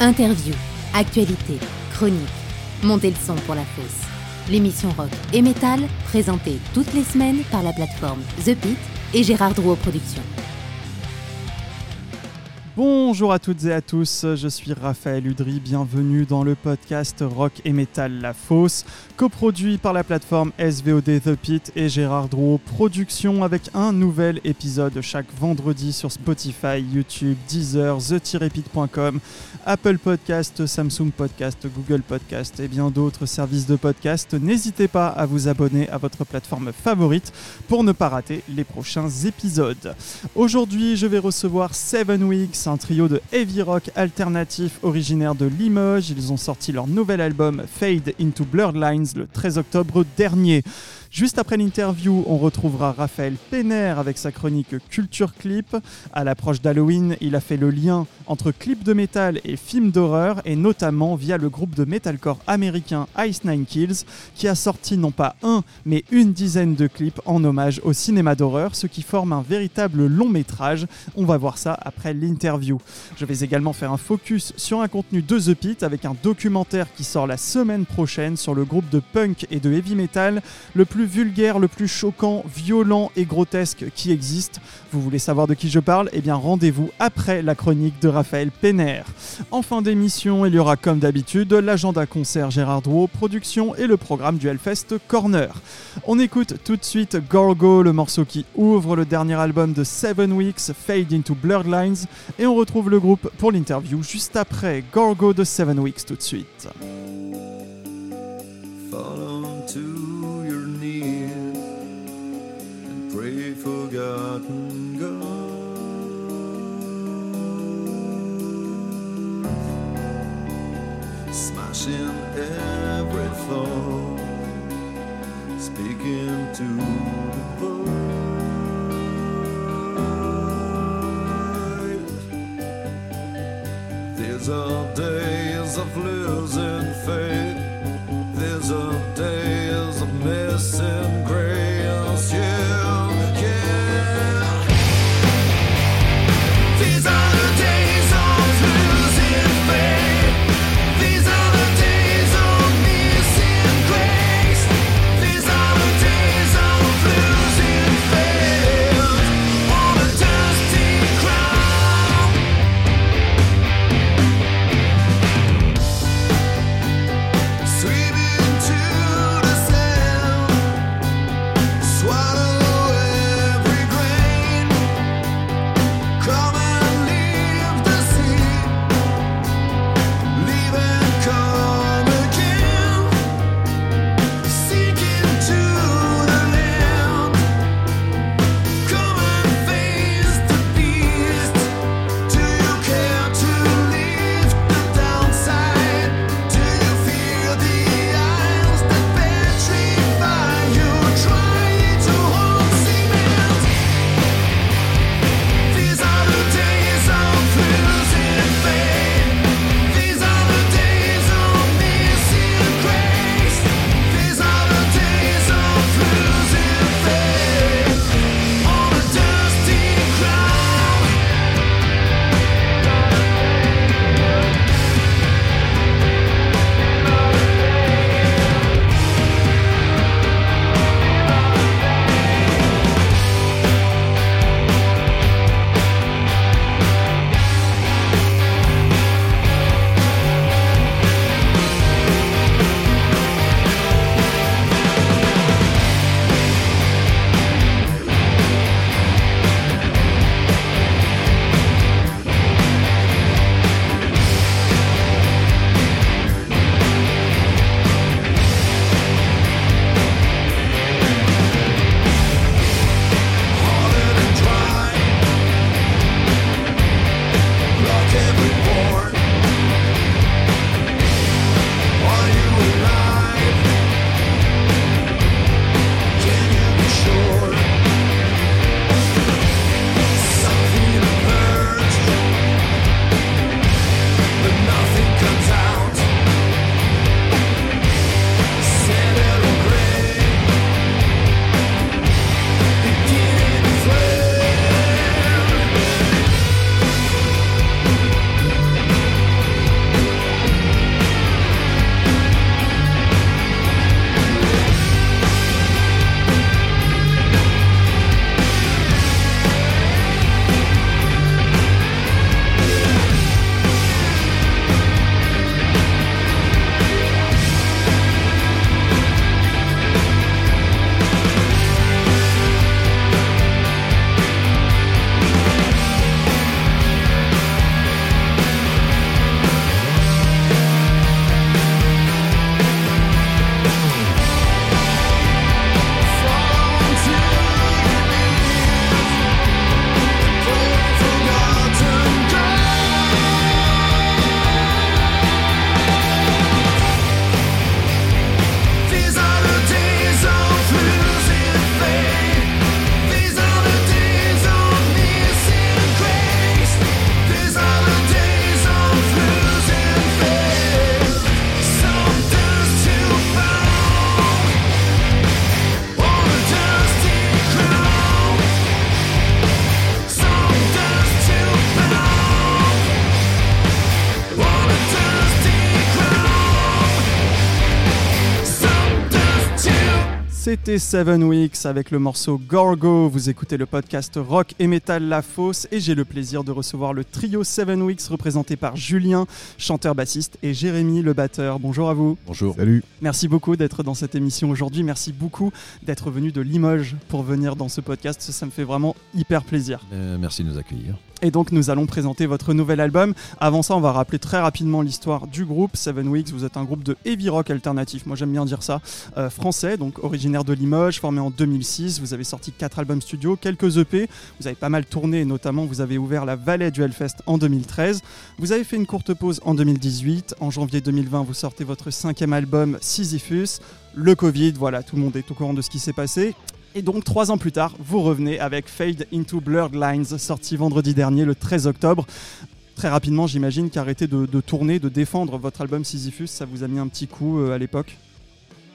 Interview, actualité, chronique. Montez le son pour la fosse. L'émission rock et métal, présentée toutes les semaines par la plateforme The Pit et Gérard Drouot Productions. Bonjour à toutes et à tous, je suis Raphaël Udry, bienvenue dans le podcast Rock et Metal La Fosse, coproduit par la plateforme SVOD The Pit et Gérard Drouot Productions avec un nouvel épisode chaque vendredi sur Spotify, YouTube, Deezer, the-pit.com, Apple Podcast, Samsung Podcast, Google Podcast et bien d'autres services de podcast. N'hésitez pas à vous abonner à votre plateforme favorite pour ne pas rater les prochains épisodes. Aujourd'hui, je vais recevoir Seven Weeks, un trio de heavy rock alternatif originaire de Limoges. Ils ont sorti leur nouvel album Fade into Blurred Lines le 13 octobre dernier. Juste après l'interview, on retrouvera Raphaël Penner avec sa chronique Culture Clip. À l'approche d'Halloween, il a fait le lien entre clips de métal et films d'horreur, et notamment via le groupe de metalcore américain Ice Nine Kills, qui a sorti non pas un, mais une dizaine de clips en hommage au cinéma d'horreur, ce qui forme un véritable long métrage. On va voir ça après l'interview. Je vais également faire un focus sur un contenu de The Pit avec un documentaire qui sort la semaine prochaine sur le groupe de punk et de heavy metal vulgaire, le plus choquant, violent et grotesque qui existe. Vous voulez savoir de qui je parle? Eh bien rendez-vous après la chronique de Raphaël Penner. En fin d'émission, il y aura comme d'habitude l'agenda concert Gérard Drouot, production et le programme du Hellfest Corner. On écoute tout de suite Gorgo, le morceau qui ouvre le dernier album de Seven Weeks, Fade into Blurred Lines, et on retrouve le groupe pour l'interview juste après Gorgo de Seven Weeks tout de suite. Forgotten God. Smashing every thought, speaking to the void. These are days of losing C'était Seven Weeks avec le morceau Gorgo. Vous écoutez le podcast Rock et Metal La Fosse et j'ai le plaisir de recevoir le trio Seven Weeks représenté par Julien, chanteur bassiste, et Jérémy, le batteur. Bonjour à vous. Bonjour. Salut. Merci beaucoup d'être dans cette émission aujourd'hui. Merci beaucoup d'être venu de Limoges pour venir dans ce podcast. Ça me fait vraiment hyper plaisir. Euh, merci de nous accueillir. Et donc nous allons présenter votre nouvel album. Avant ça, on va rappeler très rapidement l'histoire du groupe Seven Weeks. Vous êtes un groupe de heavy rock alternatif, moi j'aime bien dire ça, euh, français, donc originaire de Limoges, formé en 2006. Vous avez sorti 4 albums studio, quelques EP. Vous avez pas mal tourné, notamment vous avez ouvert la Vallée du Hellfest en 2013. Vous avez fait une courte pause en 2018. En janvier 2020, vous sortez votre cinquième album Sisyphus. Le Covid, voilà, tout le monde est au courant de ce qui s'est passé. Et donc, trois ans plus tard, vous revenez avec Fade into Blurred Lines, sorti vendredi dernier, le 13 octobre. Très rapidement, j'imagine qu'arrêter de, de tourner, de défendre votre album Sisyphus, ça vous a mis un petit coup euh, à l'époque?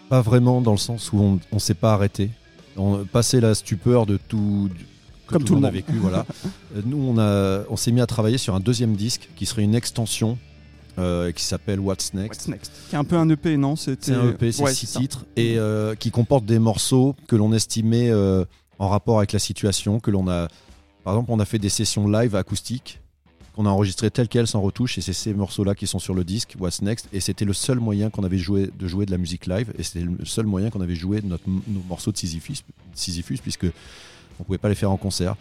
Pas vraiment dans le sens où on ne s'est pas arrêté. On passé la stupeur de tout du- que Comme tout le a monde. vécu. Voilà. Euh, Nous, on, a, on s'est mis à travailler sur un deuxième disque qui serait une extension euh, qui s'appelle What's Next. What's Next Qui est un peu un EP, non C'est un EP, c'est Ouais, six titres et euh, qui comporte des morceaux que l'on estimait euh, en rapport avec la situation, que l'on a. Par exemple, on a fait des sessions live acoustiques qu'on a enregistrées telles quelles sans retouche et c'est ces morceaux-là qui sont sur le disque What's Next et c'était le seul moyen qu'on avait joué de jouer de la musique live et c'était le seul moyen qu'on avait joué de notre, nos morceaux de Sisyphus, Sisyphus puisque on pouvait pas les faire en concert.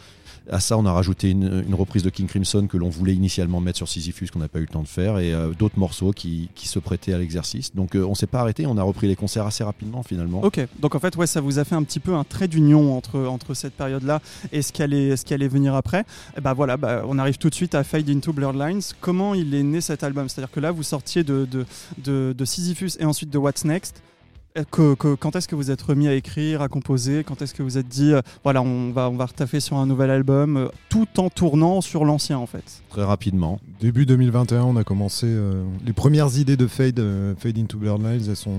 À ça, on a rajouté une, reprise de King Crimson que l'on voulait initialement mettre sur Sisyphus, qu'on n'a pas eu le temps de faire, et euh, d'autres morceaux qui, qui se prêtaient à l'exercice. Donc euh, on s'est pas arrêté, on a repris les concerts assez rapidement finalement. Ok, donc en fait, ouais, ça vous a fait un petit peu un trait d'union entre, entre cette période-là et ce qui allait, ce qui allait venir après. Et bah voilà, bah, on arrive tout de suite à Fade into Blurred Lines. Comment il est né cet album? C'est-à-dire que là, vous sortiez de, de, de, de Sisyphus et ensuite de What's Next. Euh, que- que- quand est-ce que vous êtes remis à écrire, à composer? Quand est-ce que vous êtes dit, euh, voilà, on va, on va retaffer sur un nouvel album, euh, tout en tournant sur l'ancien en fait? Très rapidement. Début 2021, on a commencé. euh, les premières idées de Fade, euh, Fade into Blurred Lines, elles, sont,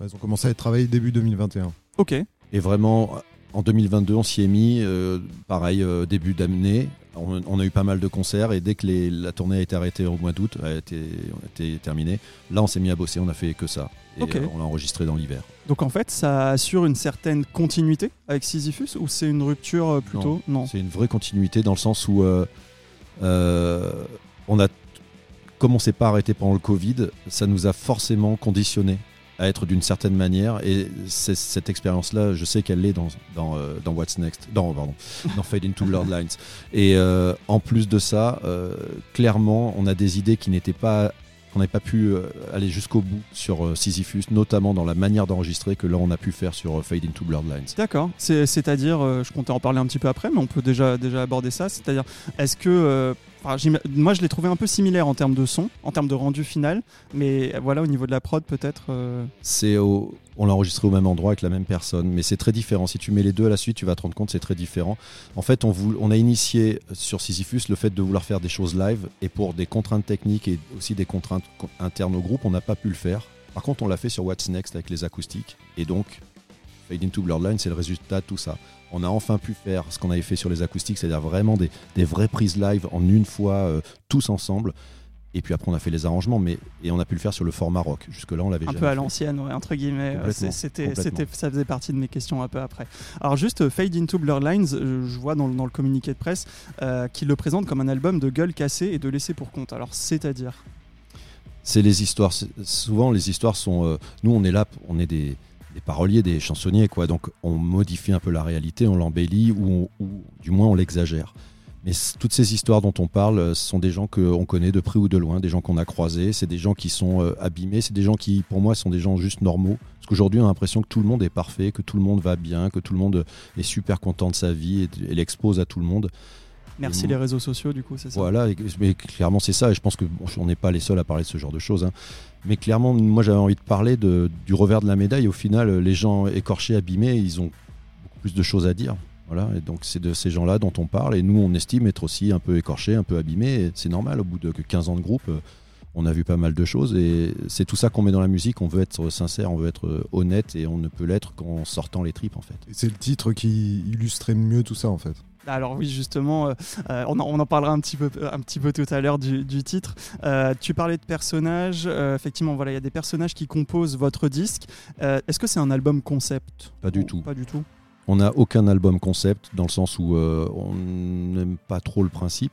elles ont commencé à être travaillées début 2021. Ok, Et vraiment, en 2022, on s'y est mis, euh, pareil, euh, début d'année. On, on a eu pas mal de concerts et dès que les- la tournée a été arrêtée au mois d'août, a été, a été terminée, là on s'est mis à bosser, on a fait que ça. Et euh, on l'a enregistré dans l'hiver. donc en fait, ça assure une certaine continuité avec Sisyphus ou c'est une rupture euh, plutôt? Non. C'est une vraie continuité dans le sens où euh, euh, on a, comme on s'est pas arrêté pendant le Covid, ça nous a forcément conditionné à être d'une certaine manière et cette expérience-là, je sais qu'elle l'est dans, dans, euh, dans What's Next, dans, pardon, dans Fade into Blurred Lines. Et euh, en plus de ça, euh, clairement, on a des idées qui n'étaient pas qu'on n'avait pas pu euh, aller jusqu'au bout sur Sisyphus, notamment dans la manière d'enregistrer que là on a pu faire sur Fade into Blurred Lines. D'accord. C'est- C'est-à-dire, je comptais en parler un petit peu après, mais on peut déjà, déjà aborder ça. C'est-à-dire, est-ce que. Moi, je l'ai trouvé un peu similaire en termes de son, en termes de rendu final, mais voilà, au niveau de la prod, peut-être. euh, on l'a enregistré au même endroit avec la même personne, mais c'est très différent. Si tu mets les deux à la suite, tu vas te rendre compte c'est très différent. En fait, on, on a initié sur Sisyphus le fait de vouloir faire des choses live, et pour des contraintes techniques et aussi des contraintes co- internes au groupe, on n'a pas pu le faire. Par contre, on l'a fait sur What's Next avec les acoustiques, et donc Fade into Blurred Line, c'est le résultat de tout ça. On a enfin pu faire ce qu'on avait fait sur les acoustiques, c'est-à-dire vraiment des, des vraies prises live en une fois, euh, tous ensemble. Et puis après, on a fait les arrangements, mais et on a pu le faire sur le format rock. Jusque-là, on l'avait un jamais peu à l'ancienne, ouais, entre guillemets. C'était, ça faisait partie de mes questions un peu après. Alors, juste euh, Fade into Blurred Lines, euh, je vois dans, le- dans le communiqué de presse euh, qu'il le présente comme un album de gueule cassée et de laisser pour compte. Alors, c'est-à-dire? C'est les histoires. Souvent, les histoires sont. nous, on est là, on est des, des paroliers, des chansonniers, quoi. Donc, on modifie un peu la réalité, on l'embellit ou, du moins on l'exagère. Mais toutes ces histoires dont on parle, euh, ce sont des gens qu'on connaît de près ou de loin, des gens qu'on a croisés, c'est des gens qui sont euh, abîmés, c'est des gens qui, pour moi, sont des gens juste normaux. Parce qu'aujourd'hui, on a l'impression que tout le monde est parfait, que tout le monde va bien, que tout le monde est super content de sa vie et l'expose à tout le monde. Merci Et les réseaux sociaux, du coup, c'est ça Voilà, et- mais clairement c'est ça, et je pense que bon, on n'est pas les seuls à parler de ce genre de choses. hein. Mais clairement, moi j'avais envie de parler de, du revers de la médaille. Au final, les gens écorchés, abîmés, ils ont beaucoup plus de choses à dire. Voilà, et donc c'est de ces gens-là dont on parle, et nous on estime être aussi un peu écorchés, un peu abîmés. C'est normal, au bout de que 15 ans de groupe, euh, on a vu pas mal de choses et c'est tout ça qu'on met dans la musique. On veut être sincère, on veut être honnête et on ne peut l'être qu'en sortant les tripes en fait. C'est le titre qui illustrait mieux tout ça en fait. Alors oui, justement, euh, euh, on, en, on en parlera un petit peu, un petit peu tout à l'heure du, du titre. Euh, tu parlais de personnages. euh, effectivement, voilà, il y a des personnages qui composent votre disque. Euh, Est-ce que c'est un album concept? Pas du Ou tout. Pas du tout. On n'a aucun album concept dans le sens où euh, on n'aime pas trop le principe,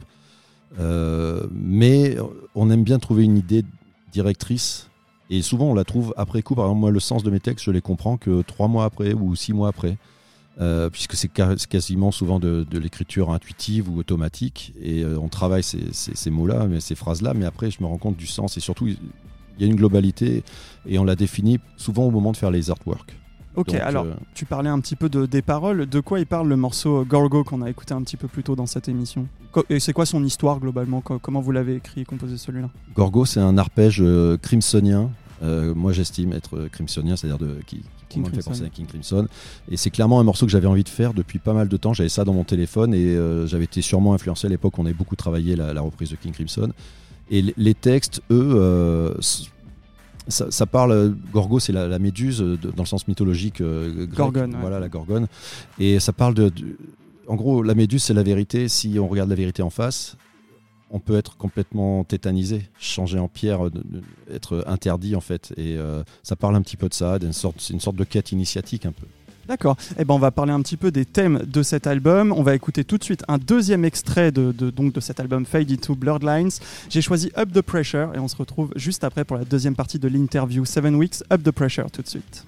Euh, mais on aime bien trouver une idée directrice. Et souvent, on la trouve après coup. Par exemple, moi, le sens de mes textes, je les comprends que trois mois après ou six mois après, euh, puisque c'est quasiment souvent de, l'écriture intuitive ou automatique. Et euh, on travaille ces, mots-là, ces phrases-là. Mais après, je me rends compte du sens. Et surtout, il y a une globalité et on la définit souvent au moment de faire les artworks. Ok, Donc, alors euh, tu parlais un petit peu de, des paroles. De quoi il parle le morceau euh, Gorgo qu'on a écouté un petit peu plus tôt dans cette émission Et c'est quoi son histoire globalement? Co- Comment vous l'avez écrit et composé celui-là? Gorgo, c'est un arpège euh, crimsonien. Euh, moi, j'estime être crimsonien, c'est-à-dire de, qui, King moi, me fait Crimson. penser à King Crimson. Et c'est clairement un morceau que j'avais envie de faire depuis pas mal de temps. J'avais ça dans mon téléphone et j'avais été sûrement influencé à l'époque. On avait beaucoup travaillé la, la reprise de King Crimson. Et les textes, eux, euh, ça, ça parle. Gorgo, c'est la, la méduse euh, de- dans le sens mythologique. euh, grec. Gorgone, ouais. Voilà, la gorgone. Et ça parle de. de- en gros, la méduse, c'est la vérité. Si on regarde la vérité en face, on peut être complètement tétanisé, changer en pierre, de- être interdit en fait. Et euh, ça parle un petit peu de ça, c'est une sorte de quête initiatique un peu. D'accord. Eh ben, on va parler un petit peu des thèmes de cet album. On va écouter tout de suite un deuxième extrait de, de- cet album Fade into Bloodlines. J'ai choisi Up the Pressure et on se retrouve juste après pour la deuxième partie de l'interview Seven Weeks. Up the Pressure tout de suite.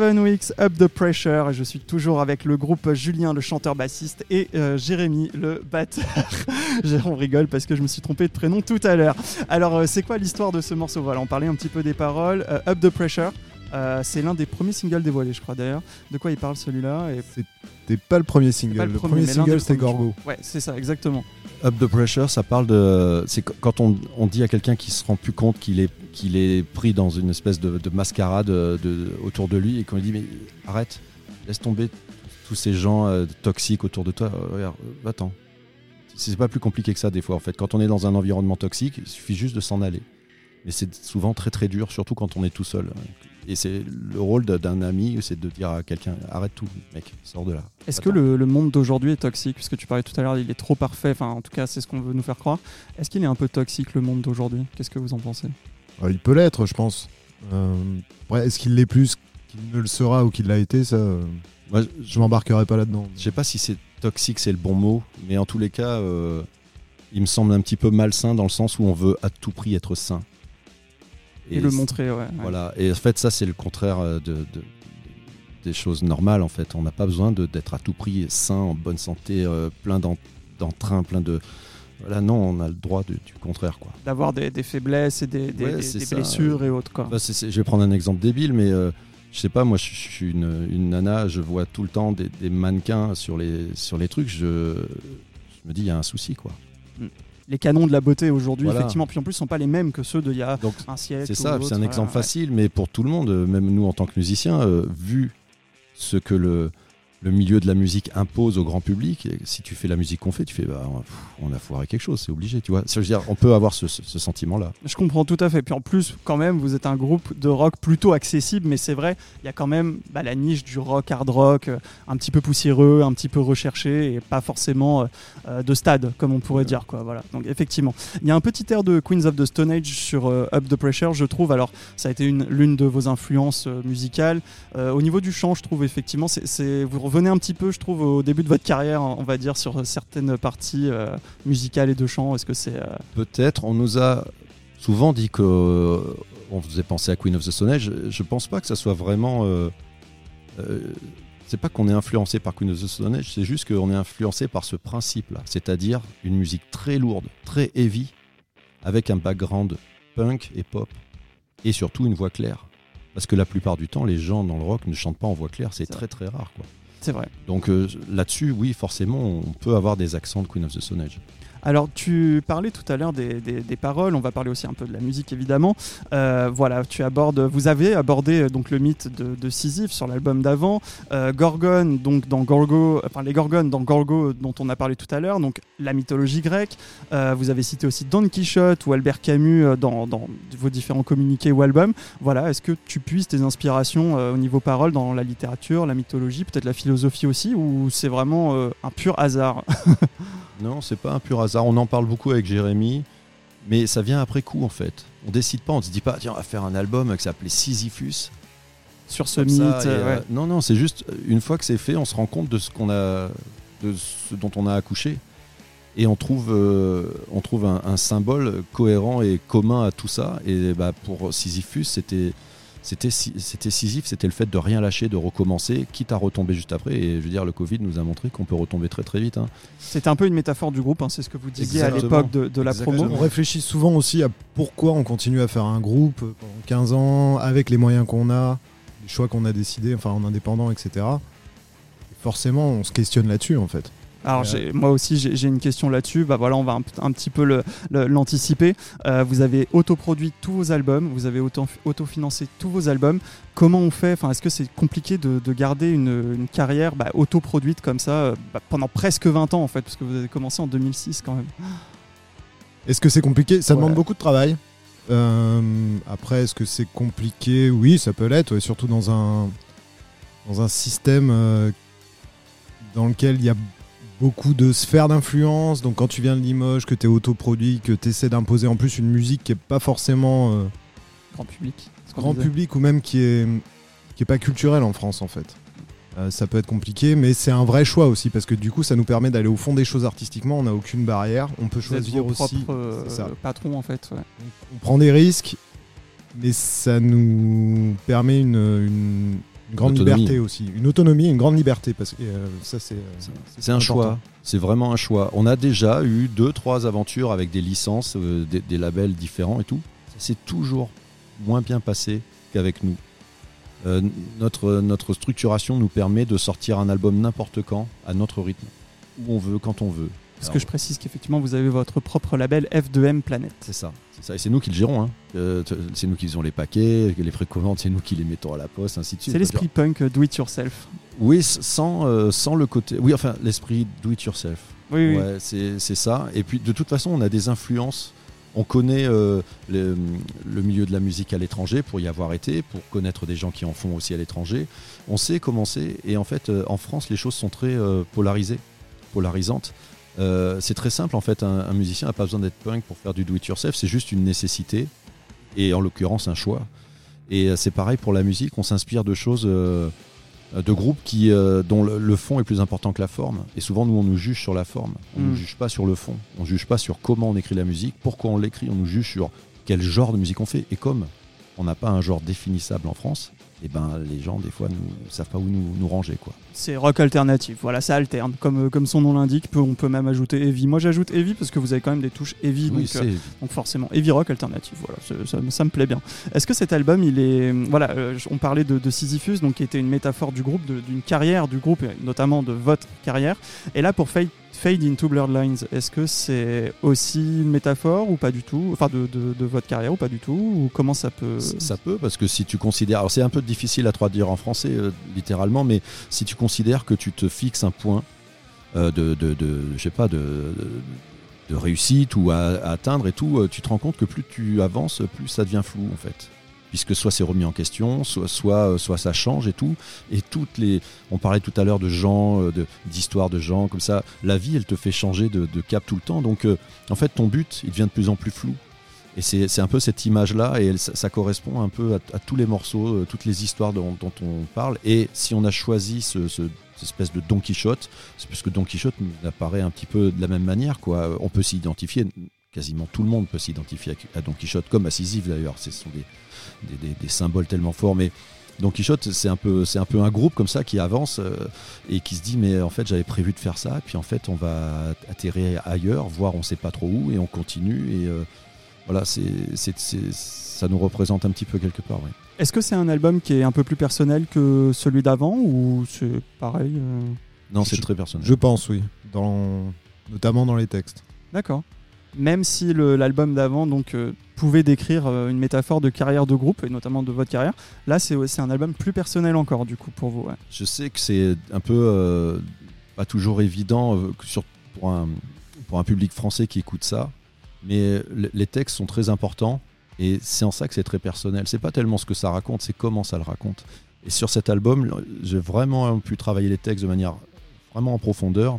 7 Weeks Up the Pressure. Je suis toujours avec le groupe Julien, le chanteur bassiste, et euh, Jérémy, le batteur. On rigole parce que je me suis trompé de prénom tout à l'heure. Alors, euh, c'est quoi l'histoire de ce morceau? Voilà, on parlait un petit peu des paroles. Euh, Up the Pressure euh, c'est l'un des premiers singles dévoilés, je crois d'ailleurs. De quoi il parle celui-là et... C'était pas le premier single. le le premier, single, c'était Gorgo. Ouais, c'est ça, exactement. Up the pressure, ça parle de. C'est qu- quand on, on dit à quelqu'un qui se rend plus compte qu'il est, qu'il est pris dans une espèce de, de mascarade euh, de, autour de lui et qu'on lui dit Mais arrête, laisse tomber tous ces gens euh, toxiques autour de toi. Euh, regarde, attends. C'est pas plus compliqué que ça des fois en fait. Quand on est dans un environnement toxique, il suffit juste de s'en aller. Mais c'est souvent très très dur, surtout quand on est tout seul. Et c'est le rôle d'un- ami, c'est de dire à quelqu'un Arrête tout, mec, sors de là. Est-ce que le, le monde d'aujourd'hui est toxique? Puisque tu parlais tout à l'heure, il est trop parfait. Enfin, en tout cas, c'est ce qu'on veut nous faire croire. Est-ce qu'il est un peu toxique le monde d'aujourd'hui? Qu'est-ce que vous en pensez? Euh, il peut l'être, je pense. Euh, après, est-ce qu'il l'est plus qu'il ne le sera ou qu'il l'a été? Ça, Moi, je m'embarquerai pas là-dedans. Je sais pas si c'est toxique, c'est le bon mot, mais en tous les cas, euh, il me semble un petit peu malsain dans le sens où on veut à tout prix être sain. Et, le montrer, ouais. ouais. Voilà. Et en fait, ça, c'est le contraire euh, de, de- des choses normales. En fait, on n'a pas besoin d'être à tout prix sain, en bonne santé, euh, plein d'en- d'entrain, plein de. Voilà, non, on a le droit de- du contraire, quoi. D'avoir des, des faiblesses et des, Ouais, blessures et autres. Quoi. Bah, je vais prendre un exemple débile, mais euh, je sais pas, moi je, je suis une, une nana, je vois tout le temps des, mannequins sur les, sur les trucs, je, je me dis il y a un souci quoi. Les canons de la beauté aujourd'hui, Voilà. effectivement, puis en plus, sont pas les mêmes que ceux d'il y a Donc un siècle. c'est ça, c'est un exemple ouais. facile, mais pour tout le monde, euh, même nous en tant que musiciens, euh, vu ce que le, le milieu de la musique impose au grand public, et si tu fais la musique qu'on fait, tu fais bah, on a- foiré quelque chose, c'est obligé, tu vois. Ça veut dire, on peut avoir ce, sentiment-là. Je comprends tout à fait. Puis en plus, quand même, vous êtes un groupe de rock plutôt accessible, mais c'est vrai, il y a quand même bah, la niche du rock, hard rock, euh, un petit peu poussiéreux, un petit peu recherché, et pas forcément euh, euh, de stade, comme on pourrait dire. Quoi, voilà. Donc effectivement, il y a un petit air de Queens of the Stone Age sur Up the Pressure, je trouve. Alors, ça a été une- l'une de vos influences musicales. Au niveau du chant, je trouve effectivement, c'est- vous revenez un petit peu, je trouve, au début de votre carrière, on va dire, sur certaines parties euh, musicales et de chant. Est-ce que c'est euh, Peut-être, on nous a souvent dit que euh, on faisait penser à Queen of the Stone Age. Je, je pense pas que ça soit vraiment. euh, euh, c'est pas qu'on est influencé par Queen of the Stone Age, c'est juste qu'on est influencé par ce principe-là, c'est-à-dire une musique très lourde, très heavy, avec un background punk et pop, et surtout une voix claire. Parce que la plupart du temps, les gens dans le rock ne chantent pas en voix claire, c'est C'est très très rare. Quoi. C'est vrai Donc euh, là-dessus, oui, forcément, on peut avoir des accents de Queen of the Stone. Alors, tu parlais tout à l'heure des, des- paroles. On va parler aussi un peu de la musique, évidemment. Euh, voilà, tu abordes, vous avez abordé euh, donc le mythe de, de Sisyphe sur l'album d'avant. Euh, donc dans Gorgo, enfin les Gorgones dans Gorgo, dont on a parlé tout à l'heure. Donc la mythologie grecque. Euh, vous avez cité aussi Don Quichotte ou Albert Camus dans, dans vos différents communiqués ou albums. Voilà, est-ce que tu puisses tes inspirations au niveau paroles dans la littérature, la mythologie, peut-être la philosophie aussi, ou c'est vraiment un pur hasard? Non, c'est pas un pur hasard. On en parle beaucoup avec Jérémy, mais ça vient après coup en fait. On décide pas, on se dit pas, tiens, on va faire un album qui s'appelait Sisyphus. sur ce mythe ça, euh, euh, ouais. Non, non, c'est juste une fois que c'est fait, on se rend compte de ce qu'on a, de ce dont on a accouché, et on trouve, euh, on trouve un, un symbole cohérent et commun à tout ça. Et bah, pour Sisyphus, c'était c'était Si- c'était Sisyphe, c'était le fait de rien lâcher, de recommencer, quitte à retomber juste après. Et je veux dire, le Covid nous a montré qu'on peut retomber très très vite. hein. C'était un peu une métaphore du groupe, hein, c'est ce que vous disiez à l'époque de, de la promo. On réfléchit souvent aussi à pourquoi on continue à faire un groupe pendant 15 ans avec les moyens qu'on a, les choix qu'on a décidés, enfin en indépendant, etc. Et forcément, on se questionne là-dessus en fait. Alors moi aussi j'ai une question là-dessus. Bah voilà, on va un, petit peu l'anticiper. Euh, vous avez autoproduit tous vos albums, vous avez auto- autofinancé tous vos albums. Comment on fait? Enfin, est-ce que c'est compliqué de, de garder une, une carrière bah, autoproduite comme ça euh, bah, pendant presque 20 ans en fait, parce que vous avez commencé en 2006 quand même. Est-ce que c'est compliqué? Ça Ouais. demande beaucoup de travail. Euh, après, est-ce que c'est compliqué? Oui, ça peut l'être, ouais, surtout dans un, dans un système dans lequel il y a beaucoup de sphères d'influence. Donc, quand tu viens de Limoges, que tu es autoproduit, que tu essaies d'imposer en plus une musique qui est pas forcément euh, Grand public. grand disait. public ou même qui est, qui est pas culturelle en France en fait. Euh, ça peut être compliqué, mais c'est un vrai choix aussi parce que du coup, ça nous permet d'aller au fond des choses artistiquement. On n'a aucune barrière. On peut choisir aussi. euh, ça. patrons en fait. ouais. On prend des risques, mais ça nous permet une, une- Une grande Autonomie. liberté aussi. Une autonomie, une grande liberté. Parce que euh, ça, c'est. euh, C'est un important. choix. C'est vraiment un choix. On a déjà eu deux, trois aventures avec des licences, euh, des, des labels différents et tout. Ça s'est toujours moins bien passé qu'avec nous. Euh, notre, notre structuration nous permet de sortir un album n'importe quand, à notre rythme, où on veut, quand on veut. Parce Alors, que je précise qu'effectivement, vous avez votre propre label F2M Planet. C'est ça, c'est ça. Et c'est nous qui le gérons. hein. Euh, c'est nous qui faisons les paquets, les précommandes, c'est nous qui les mettons à la poste, ainsi de suite. C'est l'esprit punk euh, do it yourself. Oui, sans, euh, sans le côté. Oui, enfin, l'esprit do it yourself. Oui, oui. Ouais, c'est c'est ça. Et puis, de toute façon, on a des influences. On connaît euh, le, le milieu de la musique à l'étranger pour y avoir été, pour connaître des gens qui en font aussi à l'étranger. On sait comment c'est. Et en fait, en France, les choses sont très polarisées, polarisantes. Euh, c'est très simple, en fait. Un, un musicien n'a pas besoin d'être punk pour faire du do-it-yourself. C'est juste une nécessité. Et en l'occurrence, un choix. Et euh, c'est pareil pour la musique. On s'inspire de choses. euh, de groupes qui, euh, dont le, le fond est plus important que la forme. Et souvent, nous, on nous juge sur la forme. On ne Mm. nous juge pas sur le fond. On ne juge pas sur comment on écrit la musique, pourquoi on l'écrit. On nous juge sur quel genre de musique on fait. Et comme on n'a pas un genre définissable en France, et ben, les gens, des fois, ne savent pas où nous, nous ranger. Quoi. C'est rock alternatif, voilà, ça alterne. Comme, euh, comme son nom l'indique, on peut même ajouter heavy. Moi j'ajoute heavy parce que vous avez quand même des touches heavy, Oui, donc, euh, donc forcément heavy rock alternatif, voilà, ça, ça me plaît bien. Est-ce que cet album, il est. Voilà, euh, on parlait de, de Sisyphus, donc qui était une métaphore du groupe, d'une carrière du groupe, et notamment de votre carrière. Et là, pour Fade, Fade into Bloodlines, est-ce que c'est aussi une métaphore ou pas du tout Enfin, de, votre carrière ou pas du tout Ou comment ça peut. Ça- peut, parce que si tu considères. Alors, c'est un peu difficile à traduire en français, euh, littéralement, mais si tu considères que tu te fixes un point euh, de, de, je sais pas, de, réussite ou à, à atteindre et tout, euh, tu te rends compte que plus tu avances, plus ça devient flou, en fait. Puisque soit c'est remis en question, soit, euh, soit ça change et tout. Et toutes les. On parlait tout à l'heure de gens, euh, d'histoires de, gens, comme ça. La vie, elle te fait changer de, cap tout le temps. Donc, euh, en fait, ton but, il devient de plus en plus flou. Et c'est un peu cette image-là, et ça, correspond un peu à, tous les morceaux, toutes les histoires dont, on parle. Et si on a choisi ce, ce- cette espèce de Don Quichotte, c'est parce que Don Quichotte apparaît un petit peu de la même manière. Quoi. On peut s'identifier, quasiment tout le monde peut s'identifier à, Don Quichotte, comme à Sisyphe d'ailleurs. Ce sont des, des- des- des symboles tellement forts. Mais Don Quichotte, c'est un, peu, c'est un peu un groupe comme ça qui avance euh, et qui se dit Mais en fait, j'avais prévu de faire ça, puis en fait, on va atterrir ailleurs, voire on sait pas trop où, et on continue. Et. euh, voilà, c'est, c'est, c'est- ça nous représente un petit peu quelque part. ouais. Est-ce que c'est un album qui est un peu plus personnel que celui d'avant ou c'est pareil euh? Non, c'est Je- très personnel. Je pense, oui. Dans... Notamment dans les textes. D'accord. Même si l'album d'avant donc euh, pouvait décrire euh, une métaphore de carrière de groupe et notamment de votre carrière, là c'est un album plus personnel encore du coup pour vous. Je sais que c'est un peu euh, pas toujours évident sur, pour, un, pour un public français qui écoute ça, mais le- les textes sont très importants et c'est en ça que c'est très personnel. C'est pas tellement ce que ça raconte, c'est comment ça le raconte. Et sur cet album, j'ai vraiment pu travailler les textes de manière vraiment en profondeur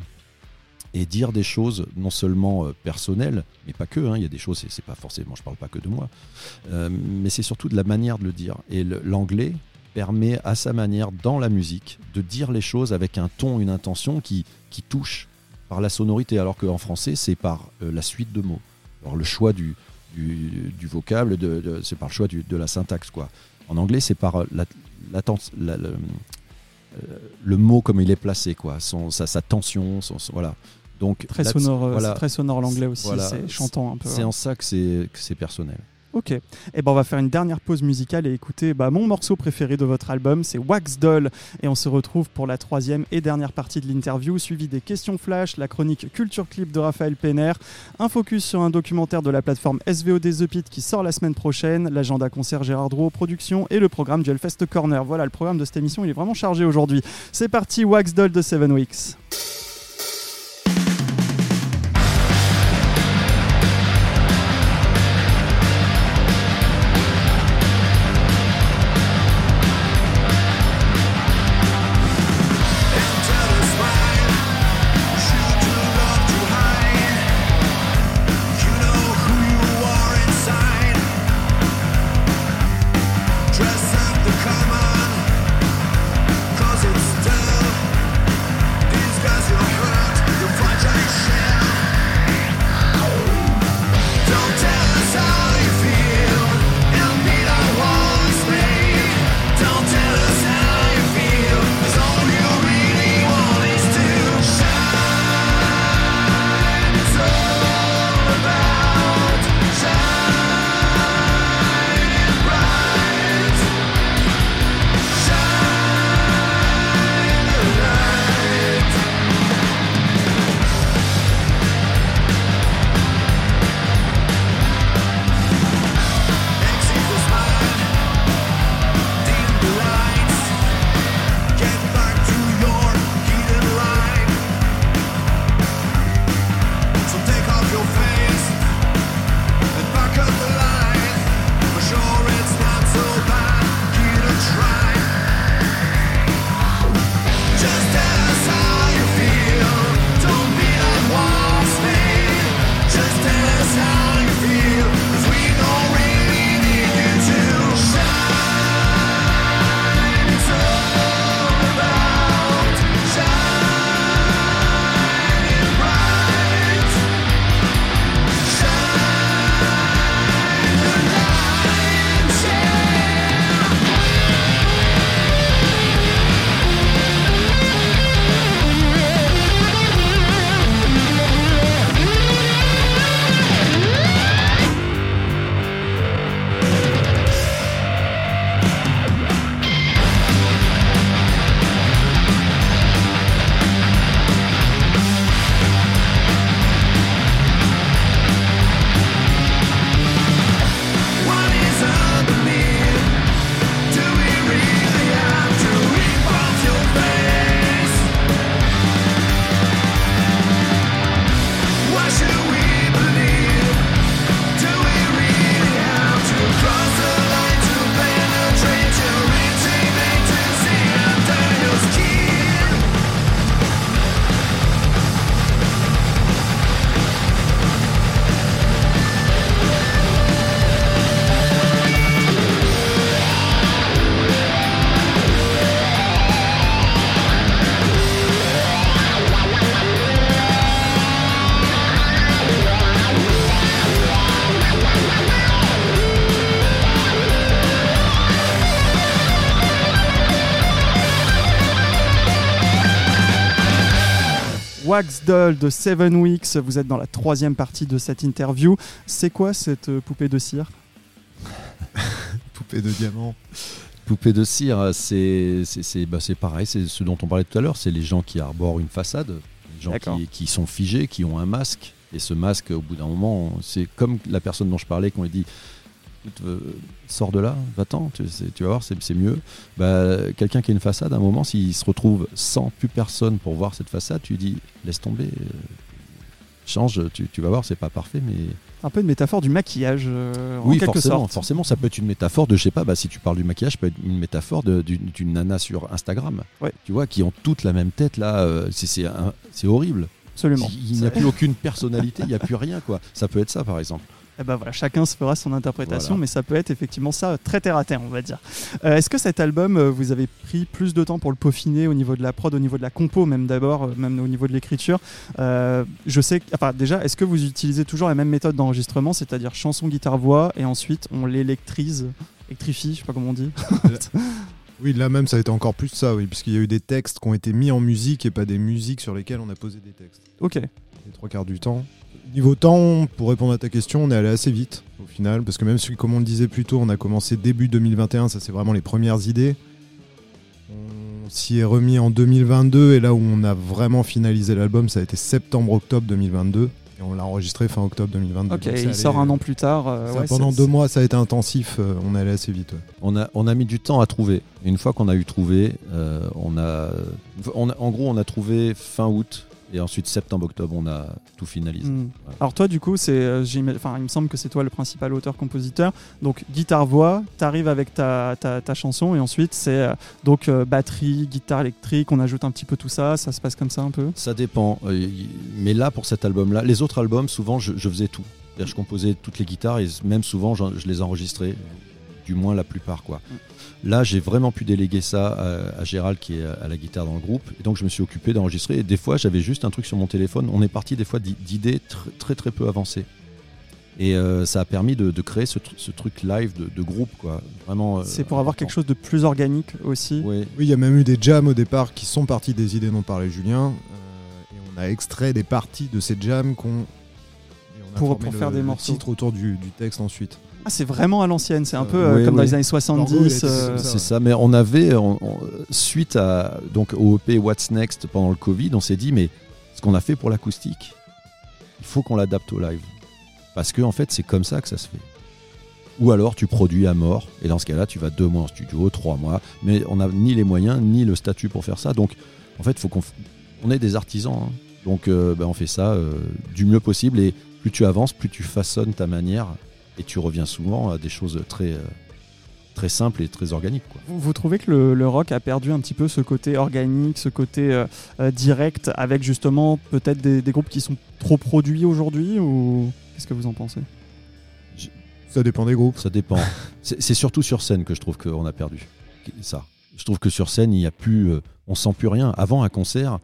et dire des choses non seulement euh, personnelles, mais pas que. hein. Il y a des choses, c'est- pas forcément, je parle pas que de moi, euh, mais c'est surtout de la manière de le dire. Et l'anglais permet à sa manière dans la musique de dire les choses avec un ton, une intention qui, qui touche par la sonorité, alors qu'en français c'est par euh, la suite de mots. Alors le choix du, du, du vocable, de, c'est par le choix du- de la syntaxe. Quoi. En anglais c'est par la, la, la- le- le mot comme il est placé, quoi, son, sa, sa tension, son- voilà. Donc Très sonore, euh, voilà. très sonore l'anglais aussi, Voilà. c'est chantant un peu. C'est ouais. en ça que c'est que c'est personnel. Ok. Et ben on va faire une dernière pause musicale et écouter bah, mon morceau préféré de votre album, c'est Wax Doll. Et on se retrouve pour la troisième et dernière partie de l'interview, suivie des questions flash, la chronique Culture Clip de Raphaël Penner, un focus sur un documentaire de la plateforme SVOD The Pit qui sort la semaine prochaine, l'agenda concert Gérard Drouot Productions et le programme du Hellfest Corner. Voilà, le programme de cette émission, il est vraiment chargé aujourd'hui. C'est parti, Wax Doll de Seven Weeks. Wax Doll de Seven Weeks. Vous êtes dans la troisième partie de cette interview. C'est quoi cette euh, poupée de cire? Poupée de diamant. Poupée de cire, c'est bah, pareil, c'est ce dont on parlait tout à l'heure, c'est les gens qui arborent une façade, les gens qui, qui sont figés, qui ont un masque. Et ce masque, au bout d'un moment, c'est comme la personne dont je parlais, qu'on lui dit Écoute, euh, sors de là, va-t'en, tu, vas voir, c'est mieux. Bah, Quelqu'un qui a une façade, à un moment, s'il se retrouve sans plus personne pour voir cette façade, tu dis laisse tomber, euh, change, tu, tu vas voir, c'est pas parfait, mais Un peu une métaphore du maquillage, euh, en oui, quelque forcément, sorte. forcément, ça peut être une métaphore de, je sais pas, bah, si tu parles du maquillage, ça peut être une métaphore d'une nana sur Instagram. Ouais. Tu vois, qui ont toutes la même tête là, c'est horrible. Absolument. Il n'y a plus aucune personnalité, il n'y a plus rien quoi. Ça peut être ça par exemple. Eh ben voilà, chacun se fera son interprétation, Voilà. mais ça peut être effectivement ça, très terre à terre, on va dire. Euh, Est-ce que cet album, euh, vous avez pris plus de temps pour le peaufiner au niveau de la prod, au niveau de la compo, même d'abord, euh, même au niveau de l'écriture? Euh, Je sais, enfin déjà, est-ce que vous utilisez toujours la même méthode d'enregistrement, c'est-à-dire chanson, guitare, voix, et ensuite on l'électrise, électrifie, je sais pas comment on dit. Oui, là même, ça a été encore plus ça, oui, puisqu'il y a eu des textes qui ont été mis en musique et pas des musiques sur lesquelles on a posé des textes. ok. Les trois quarts du temps. Niveau temps, pour répondre à ta question, on est allé assez vite au final, parce que même si, comme on le disait plus tôt, on a commencé début 2021, ça c'est vraiment les premières idées. On s'y est remis en 2022, et là où on a vraiment finalisé l'album, ça a été septembre-octobre 2022, et on l'a enregistré fin octobre 2022. Ok, il sort un an plus tard. euh, ça, ouais, pendant deux mois, ça a été intensif, euh, on est allé assez vite. ouais. On a, on a mis du temps à trouver. Une fois qu'on a eu trouvé, euh, on a, on a- en gros, on a trouvé fin août et ensuite septembre-octobre, on a tout finalisé. Hmm. Voilà. Alors toi du coup c'est, euh, enfin il me semble que c'est toi le principal auteur-compositeur. Donc guitare voix, t'arrives avec ta, ta, ta chanson et ensuite c'est euh, donc euh, batterie, guitare électrique, on ajoute un petit peu tout ça, ça se passe comme ça un peu? Ça dépend. Mais là, pour cet album-là, les autres albums, souvent, je, je faisais tout. Je composais toutes les guitares et même souvent, je les enregistrais. Du moins la plupart, quoi. Là, j'ai vraiment pu déléguer ça à, à Gérald, qui est à la guitare dans le groupe. Et donc, je me suis occupé d'enregistrer. Et des fois, j'avais juste un truc sur mon téléphone. On est parti des fois d'i- d'idées tr- très, très peu avancées. Et euh, ça a permis de, de créer ce, tr- ce truc live de, de groupe, quoi. Vraiment. euh, c'est pour avoir quelque chose de plus organique aussi. Oui, il y a même eu des jams au départ qui sont partis des idées dont parlait Julien. euh, et on a extrait des parties de ces jams qu'on. Pour- pour le- faire des le morceaux. titre autour du, du texte ensuite. Ah c'est vraiment à l'ancienne, c'est un Euh, peu euh, oui, comme dans les années Borgo, il 70. était euh. C'est ça, mais on avait, on- on- suite à, donc, au EP What's Next pendant le Covid, on s'est dit, mais ce qu'on a fait pour l'acoustique, il faut qu'on l'adapte au live. Parce que, en fait, c'est comme ça que ça se fait. Ou alors, tu produis à mort, et dans ce cas-là, tu vas deux mois en studio, trois mois, mais on n'a ni les moyens, ni le statut pour faire ça. Donc, en fait, il faut qu'on f- on est des artisans. hein. Donc, euh, ben, on fait ça euh, du mieux possible, et plus tu avances, plus tu façonnes ta manière, et tu reviens souvent à des choses très, euh, très simples et très organiques. Quoi. Vous, vous trouvez que le, le rock a perdu un petit peu ce côté organique, ce côté euh, euh, direct, avec justement peut-être des, des groupes qui sont trop produits aujourd'hui ou qu'est-ce que vous en pensez? Ça dépend des groupes. Ça dépend. C'est c'est surtout sur scène que je trouve qu'on a perdu ça. Je trouve que sur scène, il y a plus, euh, on sent plus rien. Avant un concert,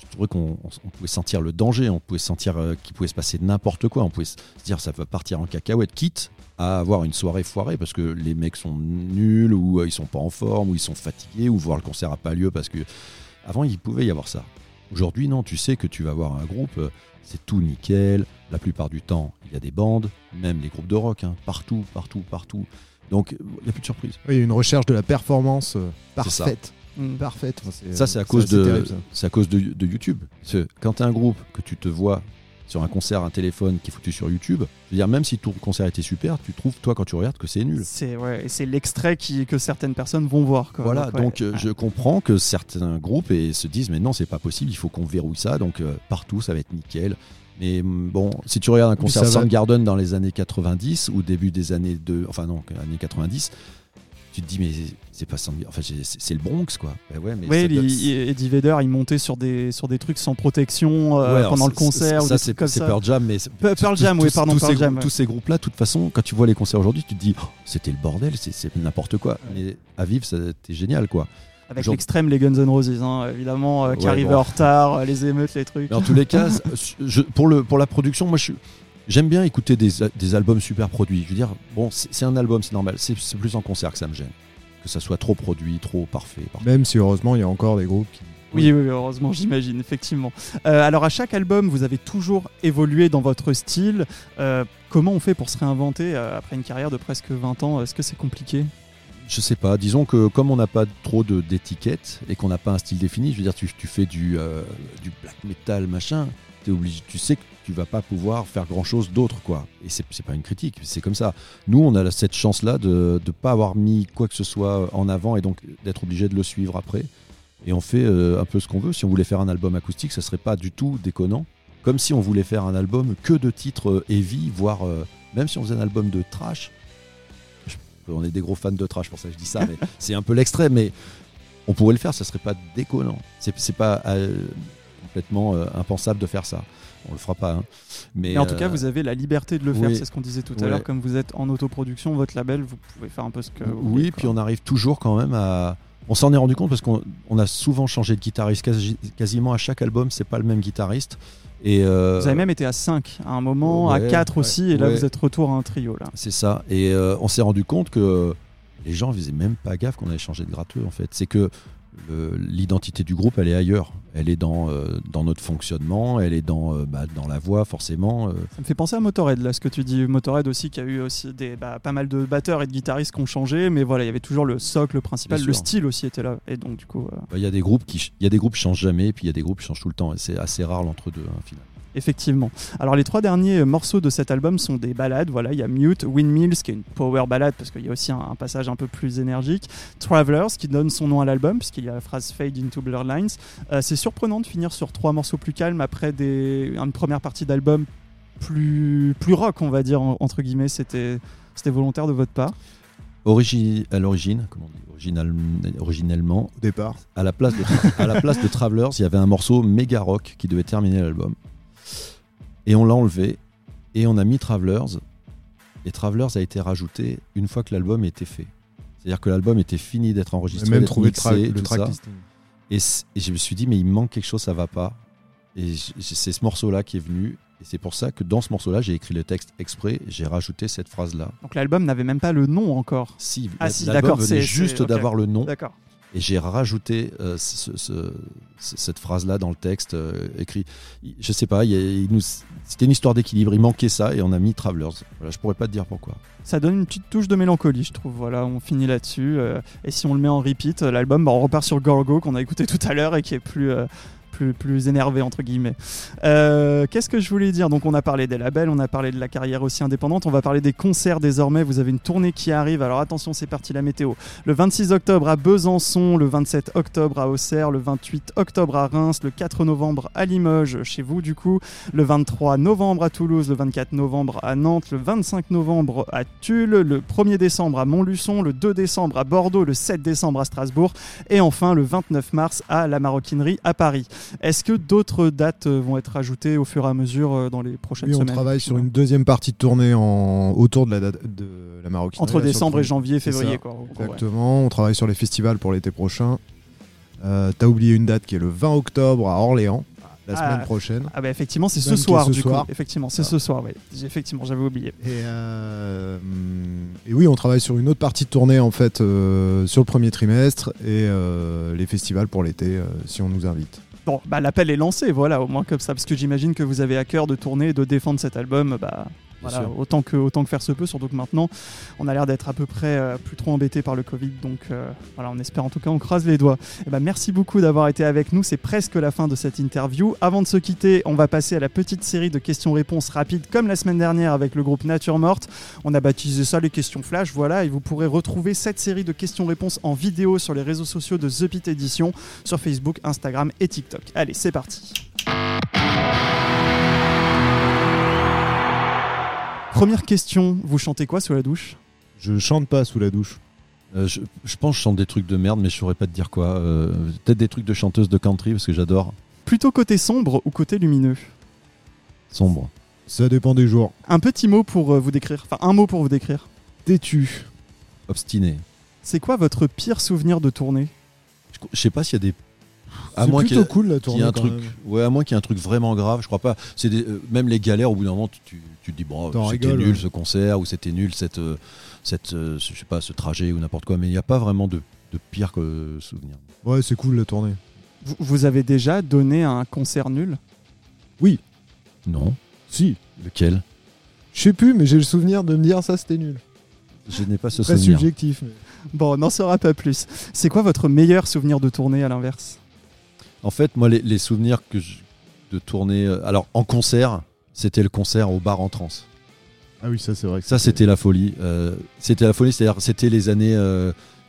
je trouvais qu'on on- on pouvait sentir le danger, on pouvait sentir euh, qu'il pouvait se passer n'importe quoi, on pouvait se dire ça va partir en cacahuète, quitte à avoir une soirée foirée parce que les mecs sont nuls ou euh, ils sont pas en forme ou ils sont fatigués ou voir le concert a pas lieu parce que avant il pouvait y avoir ça. Aujourd'hui non, tu sais que tu vas voir un groupe, euh, c'est tout nickel. La plupart du temps, il y a des bandes, même les groupes de rock, hein, partout, partout, partout. Donc il n'y a plus de surprise. Oui, il y a une recherche de la performance parfaite. Hmm. Parfaite. C'est, Ça, euh, c'est à cause de, c'est à cause de, de YouTube. Parce que quand tu as un groupe que tu te vois sur un concert, un téléphone qui est foutu sur YouTube, je veux dire, même si ton concert était super, tu trouves, toi, quand tu regardes, que c'est nul. C'est ouais, et c'est l'extrait qui que certaines personnes vont voir. Quoi. Voilà, ouais. donc euh, je comprends que certains groupes et se disent, mais non, c'est pas possible, il faut qu'on verrouille ça, donc euh, partout, ça va être nickel. Mais hum, bon, si tu regardes un concert ça va- Soundgarden dans les années 90 ou début des années de, enfin non, années 90, tu te dis mais c'est pas Soundgarden, enfin c'est le Bronx quoi. Ben ouais, mais il- Eddie Vedder, il montait sur des, sur des trucs sans protection euh, Ouais, pendant le concert. Ça, c'est. Pearl Jam, mais Pearl Jam, oui, pardon, Pearl Jam, tous ces groupes-là, de toute façon, quand tu vois les concerts aujourd'hui, tu te dis, oh, c'était le bordel, c'est- c'est n'importe quoi. Mais à vivre, c'était génial, quoi. Avec Genre- l'extrême, les Guns N' Roses, hein, évidemment, euh, qui Ouais, arrivaient bon. en retard, euh, les émeutes, les trucs. Mais en tous les cas, je- pour, le, pour la production, moi, je suis- J'aime bien écouter des, des albums super produits. Je veux dire, bon, c'est un album, c'est normal. C'est plus en concert que ça me gêne. Que ça soit trop produit, trop parfait. parfait. Même si heureusement, il y a encore des groupes qui. Oui, oui, heureusement, j'imagine, effectivement. Euh, alors, à chaque album, vous avez toujours évolué dans votre style. Euh, comment on fait pour se réinventer euh, après une carrière de presque 20 ans? Est-ce que c'est compliqué? Je sais pas, disons que comme on n'a pas trop de- d'étiquettes et qu'on n'a pas un style défini, je veux dire, tu, tu fais du, euh, du black metal, machin, es obligé, tu sais que tu vas pas pouvoir faire grand chose d'autre, quoi. Et c'est pas une critique, c'est comme ça. Nous, on a cette chance-là de ne pas avoir mis quoi que ce soit en avant et donc d'être obligé de le suivre après. Et on fait euh, un peu ce qu'on veut. Si on voulait faire un album acoustique, ça serait pas du tout déconnant. Comme si on voulait faire un album que de titres euh, heavy, voire euh, même si on faisait un album de trash. Je- on est des gros fans de trash, pour ça que je dis ça, mais c'est un peu l'extrême, mais on pourrait le faire, ça serait pas déconnant. C'est c'est pas complètement euh, impensable de faire ça. On le fera pas. hein. Mais, Mais en tout euh, cas, vous avez la liberté de le faire, oui. c'est ce qu'on disait tout à l'heure. Comme vous êtes en autoproduction, votre label, vous pouvez faire un peu ce que vous Oui, voulez, puis on arrive toujours quand même à. On s'en est rendu compte parce qu'on on a souvent changé de guitariste, quasi- quasiment à chaque album, c'est pas le même guitariste. Et euh, Vous avez même été à 5 à un moment, à ouais, 4 ouais, aussi, et là ouais. vous êtes retour à un trio. là. C'est ça. Et euh, on s'est rendu compte que les gens faisaient même pas gaffe qu'on avait changé de gratteux en fait. C'est que l'identité du groupe, elle est ailleurs. Elle est dans, euh, dans notre fonctionnement, elle est dans, euh, bah, dans la voix forcément. euh. Ça me fait penser à Motorhead, là, ce que tu dis. Motorhead aussi, qui a eu aussi des, bah, pas mal de batteurs et de guitaristes qui ont changé, mais voilà, il y avait toujours le socle principal, le style aussi était là. Et donc, du coup, Bah, Il y a des groupes qui, y a des groupes qui changent jamais, et puis il y a des groupes qui changent tout le temps. Et c'est assez rare l'entre-deux, hein, finalement. Effectivement. Alors, les trois derniers morceaux de cet album sont des ballades. Voilà, il y a Mute, Windmills, qui est une power ballade, parce qu'il y a aussi un, un passage un peu plus énergique. Travelers, qui donne son nom à l'album, puisqu'il y a la phrase Fade into Blurred Lines. Euh, c'est surprenant de finir sur trois morceaux plus calmes après des, une première partie d'album plus, plus rock, on va dire, en- entre guillemets. C'était. C'était volontaire de votre part. Origi- à l'origine, comment on dit, original- originellement, Au départ. à la place de, à la place de Travelers, il y avait un morceau méga rock qui devait terminer l'album. Et on l'a enlevé et on a mis Travelers. Et Travelers a été rajouté une fois que l'album était fait. C'est-à-dire que l'album était fini d'être enregistré, même trouvé le, mixé, track, le tout ça. tracklisting. Et, je me suis dit, mais il manque quelque chose, ça va pas. Et c'est ce morceau-là qui est venu. Et c'est pour ça que dans ce morceau-là, j'ai écrit le texte exprès, j'ai rajouté cette phrase-là. Donc, l'album n'avait même pas le nom encore. Si, Ah si, l'album d'accord, c'est- juste d'avoir le nom. D'accord. Et j'ai rajouté euh, ce- ce- ce- cette phrase-là dans le texte euh, écrit. Je sais pas, c'était une histoire d'équilibre. Il manquait ça et on a mis Travelers. Voilà, je pourrais pas te dire pourquoi. Ça donne une petite touche de mélancolie, je trouve. Voilà, on finit là-dessus. euh, et si on le met en repeat, l'album, bah, on repart sur Gorgo qu'on a écouté tout à l'heure et qui est plus, plus, énervé, entre guillemets. Euh, Qu'est-ce que je voulais dire? Donc, on a parlé des labels, on a parlé de la carrière aussi indépendante. On va parler des concerts désormais. Vous avez une tournée qui arrive. Alors, attention, c'est parti la météo. Le 26 octobre à Besançon, le 27 octobre à Auxerre, le 28 octobre à Reims, le 4 novembre à Limoges, chez vous, du coup le 23 novembre à Toulouse, le 24 novembre à Nantes, le 25 novembre à Tulle, le 1er décembre à Montluçon, le 2 décembre à Bordeaux, le 7 décembre à Strasbourg et enfin le 29 mars à la Maroquinerie à Paris. Est-ce que d'autres dates euh, vont être ajoutées au fur et à mesure euh, dans les prochaines Oui, on semaines travaille sur une deuxième partie de tournée en... autour de la, date de la Maroquinerie. Entre décembre et janvier, février. Quoi. Ouais. Exactement. On travaille sur les festivals pour l'été prochain. Euh, T'as oublié une date qui est le 20 octobre à Orléans, la Ah. semaine prochaine. Ah bah effectivement c'est ce soir ce du soir. coup. Effectivement c'est Ah. ce soir. J'ai- Effectivement j'avais oublié. Et, euh, et oui, on travaille sur une autre partie de tournée en fait euh, sur le premier trimestre et euh, les festivals pour l'été si on nous invite. Bon bah l'appel est lancé voilà au moins comme ça parce que j'imagine que vous avez à cœur de tourner et de défendre cet album. Bah Voilà, autant, que, autant que faire se peut, surtout que maintenant, on a l'air d'être à peu près euh, plus trop embêté par le Covid. Donc euh, voilà, on espère en tout cas, on croise les doigts. Et ben, merci beaucoup d'avoir été avec nous. C'est presque la fin de cette interview. Avant de se quitter, on va passer à la petite série de questions-réponses rapides, comme la semaine dernière avec le groupe Nature Morte. On a baptisé ça les questions flash. Voilà, et vous pourrez retrouver cette série de questions-réponses en vidéo sur les réseaux sociaux de The Pit Edition, sur Facebook, Instagram et TikTok. Allez, c'est parti. Première question, vous chantez quoi sous la douche? Je chante pas sous la douche. Euh, je, je pense que je chante des trucs de merde, mais je saurais pas te dire quoi. Euh, Peut-être des trucs de chanteuse de country, parce que j'adore. Plutôt côté sombre ou côté lumineux? Sombre. Ça dépend des jours. Un petit mot pour euh, vous décrire, enfin un mot pour vous décrire. Têtu. Obstiné. C'est quoi votre pire souvenir de tournée? Je, je sais pas s'il y a des. À C'est moins qu'il y plutôt ait- cool la qu'il y tournée. ait un truc. même. Ouais, à moins qu'il y ait un truc vraiment grave, je crois pas. C'est des- euh, même les galères. Au bout d'un moment, tu, tu, tu te dis bon, c'était nul ouais. ce concert ou c'était nul cette, euh, cette, euh, je sais pas, ce trajet ou n'importe quoi. Mais il n'y a pas vraiment de, de pire que souvenir. Ouais, c'est cool la tournée. Vous, vous avez déjà donné un concert nul? Non. Si. Lequel? Je sais plus, mais j'ai le souvenir de me dire ça c'était nul. Je n'ai pas ce Très souvenir. subjectif. mais- Bon, on n'en saura pas plus. C'est quoi votre meilleur souvenir de tournée à l'inverse? En fait, moi, les, les souvenirs que je- de tourner. euh, Alors, en concert, c'était le concert au bar en trans. Ah oui, ça c'est vrai. que Ça, c'était la folie. Euh, c'était la folie, c'est-à-dire, c'était les années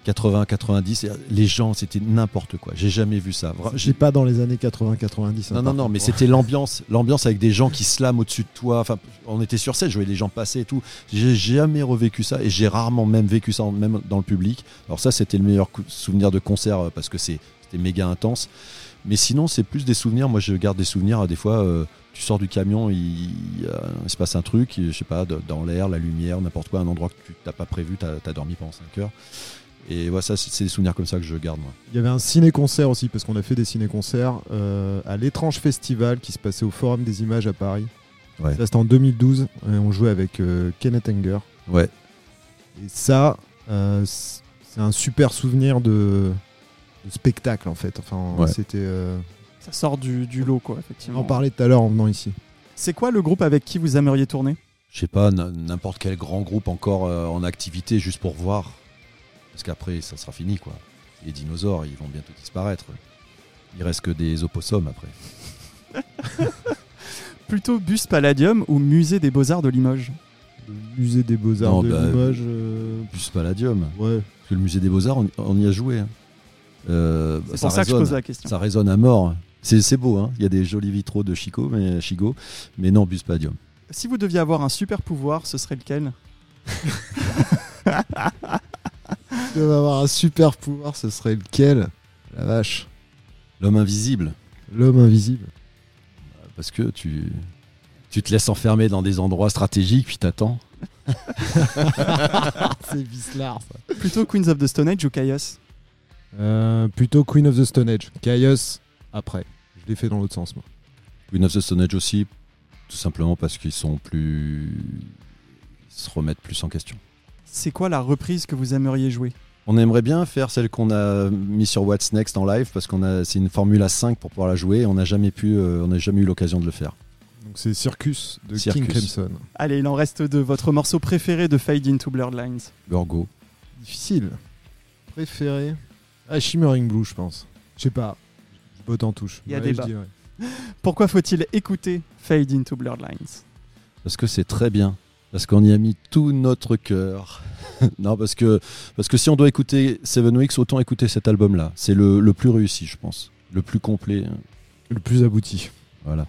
80-90. Les gens, c'était n'importe quoi. J'ai jamais vu ça. Vra- J'ai pas dans les années 80-90. Non, non, non, mais c'était l'ambiance, l'ambiance avec des gens qui slament au-dessus de toi. Enfin, on était sur scène, je voyais les gens passer et tout. J'ai jamais revécu ça et j'ai rarement même vécu ça, même dans le public. Alors ça, c'était le meilleur souvenir de concert euh, parce que c'était méga intense. Mais sinon, c'est plus des souvenirs. Moi, je garde des souvenirs. à Des fois, euh, tu sors du camion, il, il se passe un truc, je sais pas, dans l'air, la lumière, n'importe quoi, un endroit que tu t'as pas prévu, t'as as dormi pendant 5 heures. Et voilà, ça, c'est des souvenirs comme ça que je garde, moi. Il y avait un ciné-concert aussi, parce qu'on a fait des ciné-concerts euh, à l'étrange festival qui se passait au Forum des Images à Paris. Ouais. Ça, c'était en 2012. Et on jouait avec euh, Kenneth Anger. Ouais. Et ça, euh, c'est un super souvenir de, de spectacle, en fait. Enfin, Ouais. c'était. euh, Ça sort du, du lot, quoi, On effectivement. en parlait tout à l'heure en venant ici. C'est quoi le groupe avec qui vous aimeriez tourner? Je sais pas, n'importe quel grand groupe encore euh, en activité juste pour voir. Parce qu'après, ça sera fini, quoi. Les dinosaures, ils vont bientôt disparaître. Il reste que des opossums après. Plutôt Bus Palladium ou Musée des Beaux-Arts de Limoges? Le musée des Beaux-Arts de bah, Limoges. euh, Plus Palladium. ouais. Parce que le musée des Beaux-Arts, on, on y a joué. hein. Euh, C'est ça pour ça que je résonne. pose la question. Ça résonne à mort. C'est beau, hein. il y a des jolis vitraux de Chico, mais, Chigo, mais non, Bus Palladium. Si vous deviez avoir un super pouvoir, ce serait lequel? Tu vas avoir un super pouvoir, ce serait lequel? La vache. L'homme invisible. L'homme invisible. Parce que tu, tu te laisses enfermer dans des endroits stratégiques, puis t'attends. C'est Vislar, ça. Plutôt Queens of the Stone Age ou Chaos Euh, plutôt Queen of the Stone Age. Chaos, après. Je l'ai fait dans l'autre sens, moi. Queen of the Stone Age aussi, tout simplement parce qu'ils sont plus. Ils se remettent plus en question. C'est quoi la reprise que vous aimeriez jouer? On aimerait bien faire celle qu'on a mis sur What's Next en live parce qu'on a c'est une Formule 5 pour pouvoir la jouer et on n'a jamais pu euh, on n'a jamais eu l'occasion de le faire. Donc c'est Circus de Circus. King Crimson. Allez, il en reste deux. Votre morceau préféré de Fade into Blurred Lines Gorgo. Difficile. Préféré Ah, Shimmering Blue, je pense. Je sais pas. Je botte en touche. Il y a Ouais, débat. je dis, ouais. Pourquoi faut-il écouter Fade into Blurred Lines? Parce que c'est très bien. Parce qu'on y a mis tout notre cœur. non, parce que, parce que si on doit écouter Seven Weeks, autant écouter cet album-là. C'est le, le plus réussi, je pense. Le plus complet. Le plus abouti. Voilà.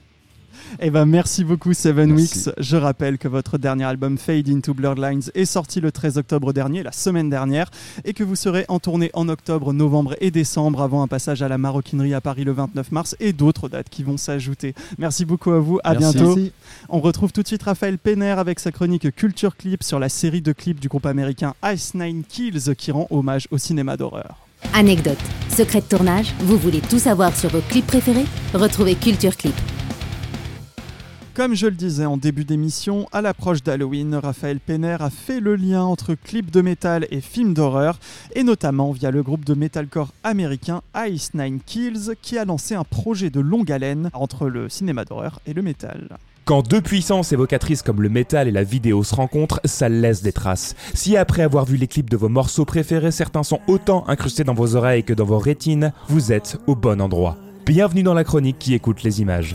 Eh ben, merci beaucoup Seven Merci. Weeks. Je rappelle que votre dernier album Fade into Blurred Lines est sorti le 13 octobre dernier, la semaine dernière, et que vous serez en tournée en octobre, novembre et décembre avant un passage à la maroquinerie à Paris le 29 mars et d'autres dates qui vont s'ajouter. Merci beaucoup à vous. À Merci. bientôt. Merci. On retrouve tout de suite Raphaël Penner avec sa chronique Culture Clip sur la série de clips du groupe américain Ice Nine Kills qui rend hommage au cinéma d'horreur. Anecdote, secret de tournage, vous voulez tout savoir sur vos clips préférés? Retrouvez Culture Clip. Comme je le disais en début d'émission, à l'approche d'Halloween, Raphaël Penner a fait le lien entre clips de métal et films d'horreur, et notamment via le groupe de metalcore américain Ice Nine Kills, qui a lancé un projet de longue haleine entre le cinéma d'horreur et le métal. Quand deux puissances évocatrices comme le métal et la vidéo se rencontrent, ça laisse des traces. Si après avoir vu les clips de vos morceaux préférés, certains sont autant incrustés dans vos oreilles que dans vos rétines, vous êtes au bon endroit. Bienvenue dans la chronique qui écoute les images.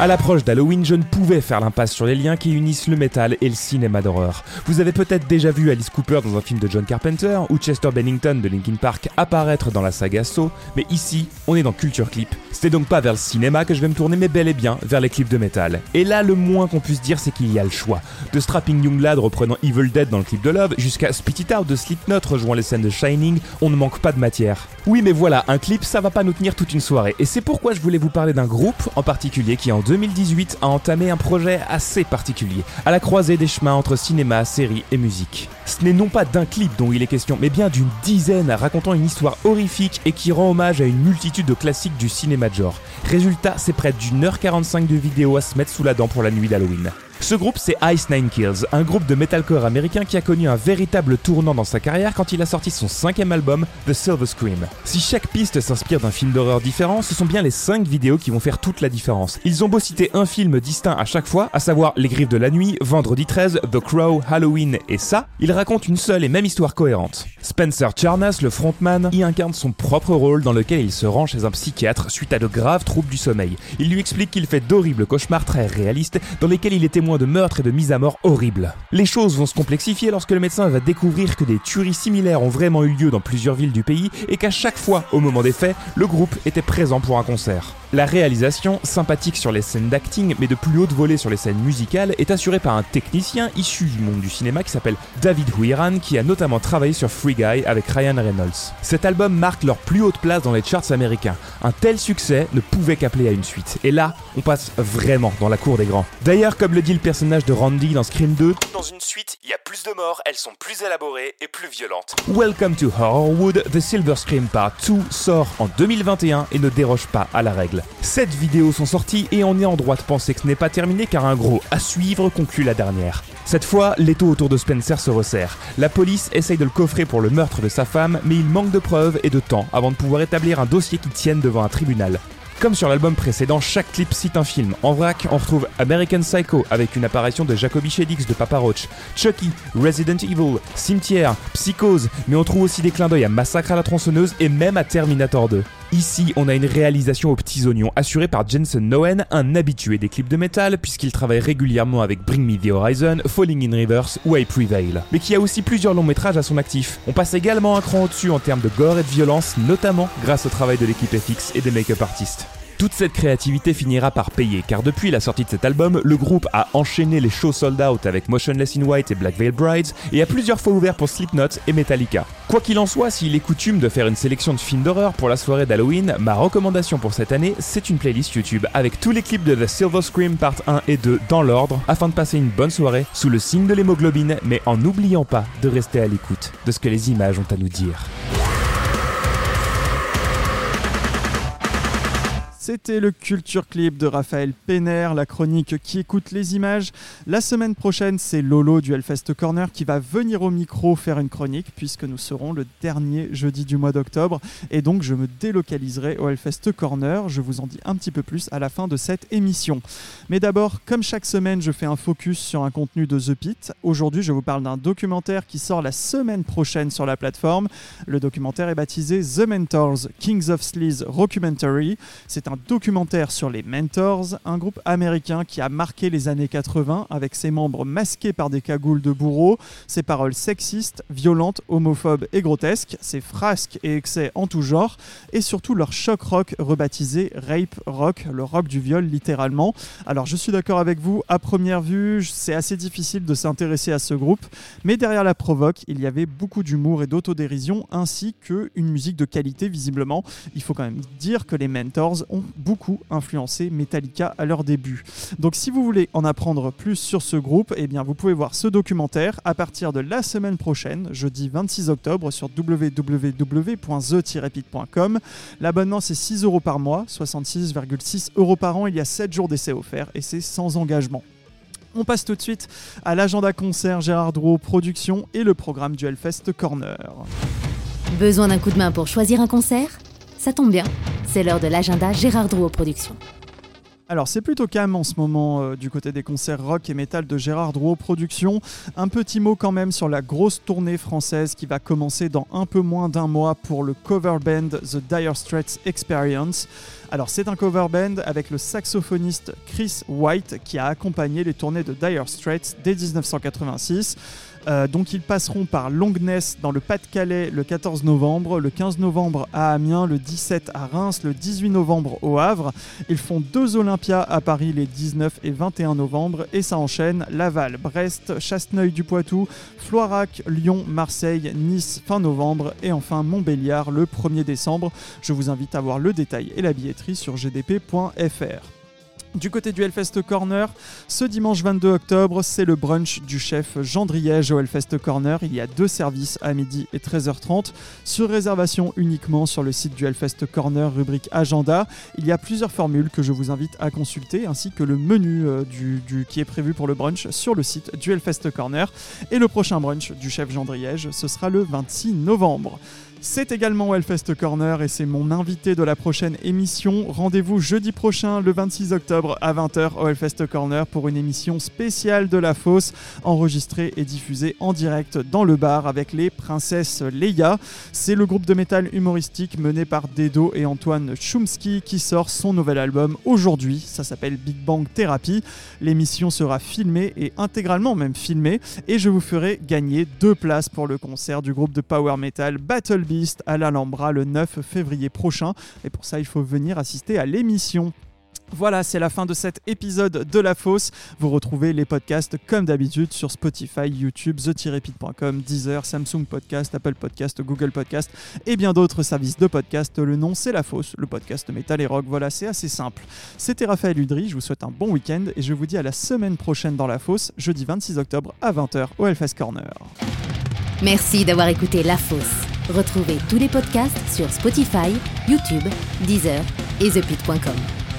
À l'approche d'Halloween, je ne pouvais faire l'impasse sur les liens qui unissent le métal et le cinéma d'horreur. Vous avez peut-être déjà vu Alice Cooper dans un film de John Carpenter ou Chester Bennington de Linkin Park apparaître dans la saga Saw, mais ici, on est dans Culture Clip. C'était donc pas vers le cinéma que je vais me tourner, mais bel et bien vers les clips de métal. Et là, le moins qu'on puisse dire, c'est qu'il y a le choix. De Strapping Young Lad reprenant Evil Dead dans le clip de Love, jusqu'à Spit It Out de Slipknot rejoint les scènes de Shining, on ne manque pas de matière. Oui, mais voilà, un clip, ça va pas nous tenir toute une soirée. Et c'est pourquoi je voulais vous parler d'un groupe en particulier qui en 2018 a entamé un projet assez particulier, à la croisée des chemins entre cinéma, série et musique. Ce n'est non pas d'un clip dont il est question, mais bien d'une dizaine racontant une histoire horrifique et qui rend hommage à une multitude de classiques du cinéma de genre. Résultat, c'est près d'une heure 45 de vidéo à se mettre sous la dent pour la nuit d'Halloween. Ce groupe, c'est Ice Nine Kills, un groupe de metalcore américain qui a connu un véritable tournant dans sa carrière quand il a sorti son cinquième album, The Silver Scream. Si chaque piste s'inspire d'un film d'horreur différent, ce sont bien les cinq vidéos qui vont faire toute la différence. Ils ont beau citer un film distinct à chaque fois, à savoir Les Griffes de la Nuit, Vendredi 13, The Crow, Halloween et ça, ils racontent une seule et même histoire cohérente. Spencer Charnas, le frontman, y incarne son propre rôle dans lequel il se rend chez un psychiatre suite à de graves troubles du sommeil. Il lui explique qu'il fait d'horribles cauchemars très réalistes dans lesquels il est témoin de meurtres et de mises à mort horribles. Les choses vont se complexifier lorsque le médecin va découvrir que des tueries similaires ont vraiment eu lieu dans plusieurs villes du pays et qu'à chaque fois, au moment des faits, le groupe était présent pour un concert. La réalisation, sympathique sur les scènes d'acting mais de plus haute volée sur les scènes musicales, est assurée par un technicien issu du monde du cinéma qui s'appelle David Huiran qui a notamment travaillé sur Free Guy avec Ryan Reynolds. Cet album marque leur plus haute place dans les charts américains. Un tel succès ne pouvait qu'appeler à une suite. Et là, on passe vraiment dans la cour des grands. D'ailleurs, comme le dit le personnage de Randy dans Scream 2, dans une suite, il y a plus de morts, elles sont plus élaborées et plus violentes. Welcome to Horrorwood, The Silver Scream Part 2 sort en 2021 et ne déroge pas à la règle. Sept vidéos sont sorties et on est en droit de penser que ce n'est pas terminé car un gros à suivre conclut la dernière. Cette fois, l'étau autour de Spencer se resserre. La police essaye de le coffrer pour le meurtre de sa femme, mais il manque de preuves et de temps avant de pouvoir établir un dossier qui tienne devant un tribunal. Comme sur l'album précédent, chaque clip cite un film. En vrac, on retrouve American Psycho avec une apparition de Jacoby Shedix de Papa Roach, Chucky, Resident Evil, Cimetière, Psychose, mais on trouve aussi des clins d'œil à Massacre à la tronçonneuse et même à Terminator 2. Ici, on a une réalisation aux petits oignons assurée par Jensen Noen, un habitué des clips de métal, puisqu'il travaille régulièrement avec Bring Me the Horizon, Falling in Reverse ou I Prevail. Mais qui a aussi plusieurs longs métrages à son actif. On passe également un cran au-dessus en termes de gore et de violence, notamment grâce au travail de l'équipe FX et des make-up artistes. Toute cette créativité finira par payer, car depuis la sortie de cet album, le groupe a enchaîné les shows sold out avec Motionless in White et Black Veil Brides, et a plusieurs fois ouvert pour Slipknot et Metallica. Quoi qu'il en soit, s'il est coutume de faire une sélection de films d'horreur pour la soirée d'Halloween, ma recommandation pour cette année, c'est une playlist YouTube avec tous les clips de The Silver Scream Part 1 et 2 dans l'ordre, afin de passer une bonne soirée sous le signe de l'hémoglobine, mais en n'oubliant pas de rester à l'écoute de ce que les images ont à nous dire. C'était le Culture Clip de Raphaël Penner, la chronique qui écoute les images. La semaine prochaine, c'est Lolo du Hellfest Corner qui va venir au micro faire une chronique puisque nous serons le dernier jeudi du mois d'octobre et donc je me délocaliserai au Hellfest Corner. Je vous en dis un petit peu plus à la fin de cette émission. Mais d'abord, comme chaque semaine, je fais un focus sur un contenu de The Pit. Aujourd'hui, je vous parle d'un documentaire qui sort la semaine prochaine sur la plateforme. Le documentaire est baptisé The Mentors Kings of Sleaze Rockumentary. C'est un documentaire sur les Mentors, un groupe américain qui a marqué les années 80 avec ses membres masqués par des cagoules de bourreaux, ses paroles sexistes, violentes, homophobes et grotesques, ses frasques et excès en tout genre, et surtout leur choc rock rebaptisé Rape Rock, le rock du viol littéralement. Alors je suis d'accord avec vous, à première vue, c'est assez difficile de s'intéresser à ce groupe, mais derrière la provoque, il y avait beaucoup d'humour et d'autodérision, ainsi qu'une musique de qualité visiblement. Il faut quand même dire que les Mentors ont beaucoup influencé Metallica à leur début. Donc si vous voulez en apprendre plus sur ce groupe, eh bien vous pouvez voir ce documentaire à partir de la semaine prochaine, jeudi 26 octobre sur www.the-pit.com. L'abonnement c'est 6 euros par mois, 66,6 euros par an, il y a 7 jours d'essai offerts et c'est sans engagement. On passe tout de suite à l'agenda concert Gérard Drouot Production et le programme du Hellfest Corner. Besoin d'un coup de main pour choisir un concert? Ça tombe bien, c'est l'heure de l'agenda Gérard Drouot Productions. Alors c'est plutôt calme en ce moment euh, du côté des concerts rock et métal de Gérard Drouot Productions. Un petit mot quand même sur la grosse tournée française qui va commencer dans un peu moins d'un mois pour le cover band The Dire Straits Experience. Alors c'est un cover band avec le saxophoniste Chris White qui a accompagné les tournées de Dire Straits dès 1986. Euh, donc ils passeront par Longness dans le Pas-de-Calais le 14 novembre, le 15 novembre à Amiens, le 17 à Reims, le 18 novembre au Havre. Ils font deux Olympias à Paris les 19 et 21 novembre et ça enchaîne Laval, Brest, Chasseneuil du Poitou, Floirac, Lyon, Marseille, Nice fin novembre et enfin Montbéliard le 1er décembre. Je vous invite à voir le détail et la billetterie sur gdp.fr. Du côté du Hellfest Corner, ce dimanche 22 octobre, c'est le brunch du chef Jean Driège au Hellfest Corner. Il y a deux services à midi et 13h30 sur réservation uniquement sur le site du Hellfest Corner, rubrique agenda. Il y a plusieurs formules que je vous invite à consulter ainsi que le menu euh, qui est prévu pour le brunch sur le site du Hellfest Corner. Et le prochain brunch du chef Jean Driège, ce sera le 26 novembre. C'est également Hellfest Corner et c'est mon invité de la prochaine émission. Rendez-vous jeudi prochain, le 26 octobre à 20h au Hellfest Corner pour une émission spéciale de la fosse, enregistrée et diffusée en direct dans le bar avec les princesses Leia. C'est le groupe de métal humoristique mené par Dedo et Antoine Chumsky qui sort son nouvel album aujourd'hui. Ça s'appelle Big Bang Therapy. L'émission sera filmée et intégralement même filmée et je vous ferai gagner deux places pour le concert du groupe de power metal Battle À l'Alhambra le 9 février prochain. Et pour ça, il faut venir assister à l'émission. Voilà, c'est la fin de cet épisode de La Fosse. Vous retrouvez les podcasts comme d'habitude sur Spotify, YouTube, the-pit.com, Deezer, Samsung Podcast, Apple Podcast, Google Podcast et bien d'autres services de podcast. Le nom, c'est La Fosse, le podcast métal et rock. Voilà, c'est assez simple. C'était Raphaël Udry, je vous souhaite un bon week-end et je vous dis à la semaine prochaine dans La Fosse, jeudi 26 octobre à 20h au Hellfest Corner. Merci d'avoir écouté La Fosse. Retrouvez tous les podcasts sur Spotify, YouTube, Deezer et thepit.com.